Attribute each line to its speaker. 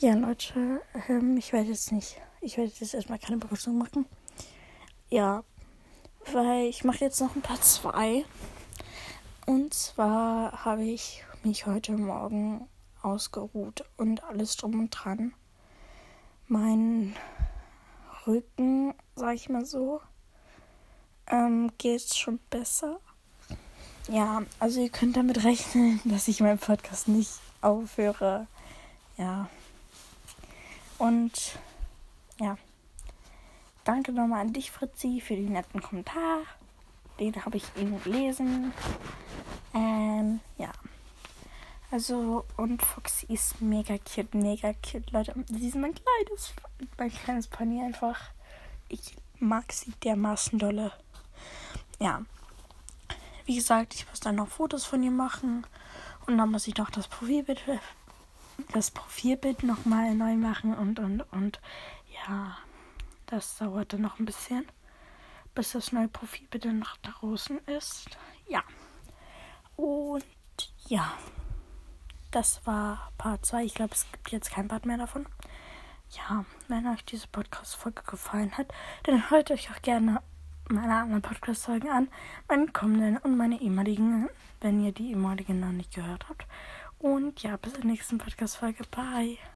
Speaker 1: Ja, Leute, ähm, ich werde jetzt nicht, ich werde jetzt erstmal keine Begrüßung machen. Ja, weil ich mache jetzt noch ein paar zwei. Und zwar habe ich mich heute Morgen ausgeruht und alles drum und dran. Mein Rücken, sag ich mal so, ähm, geht schon besser. Ja, also ihr könnt damit rechnen, dass ich meinen Podcast nicht aufhöre. Ja. Und ja. Danke nochmal an dich, Fritzi, für den netten Kommentar. Den habe ich eben gelesen. Ähm, ja. Also, und Foxy ist mega cute, mega cute, Leute. Sie ist mein kleines, mein kleines Pony einfach. Ich mag sie dermaßen dolle. Ja. Wie gesagt, ich muss dann noch Fotos von ihr machen. Und dann muss ich noch das Profilbild, das Profilbild nochmal neu machen. Und, und, und. Ja, das dauert dann noch ein bisschen. Bis das neue Profilbild dann noch draußen ist. Ja. Und ja. Das war Part 2. Ich glaube, es gibt jetzt kein Part mehr davon. Ja, wenn euch diese Podcast-Folge gefallen hat, dann hört euch auch gerne meine anderen Podcast-Folgen an. Meine kommenden und meine ehemaligen, wenn ihr die ehemaligen noch nicht gehört habt. Und ja, bis zur nächsten Podcast-Folge. Bye.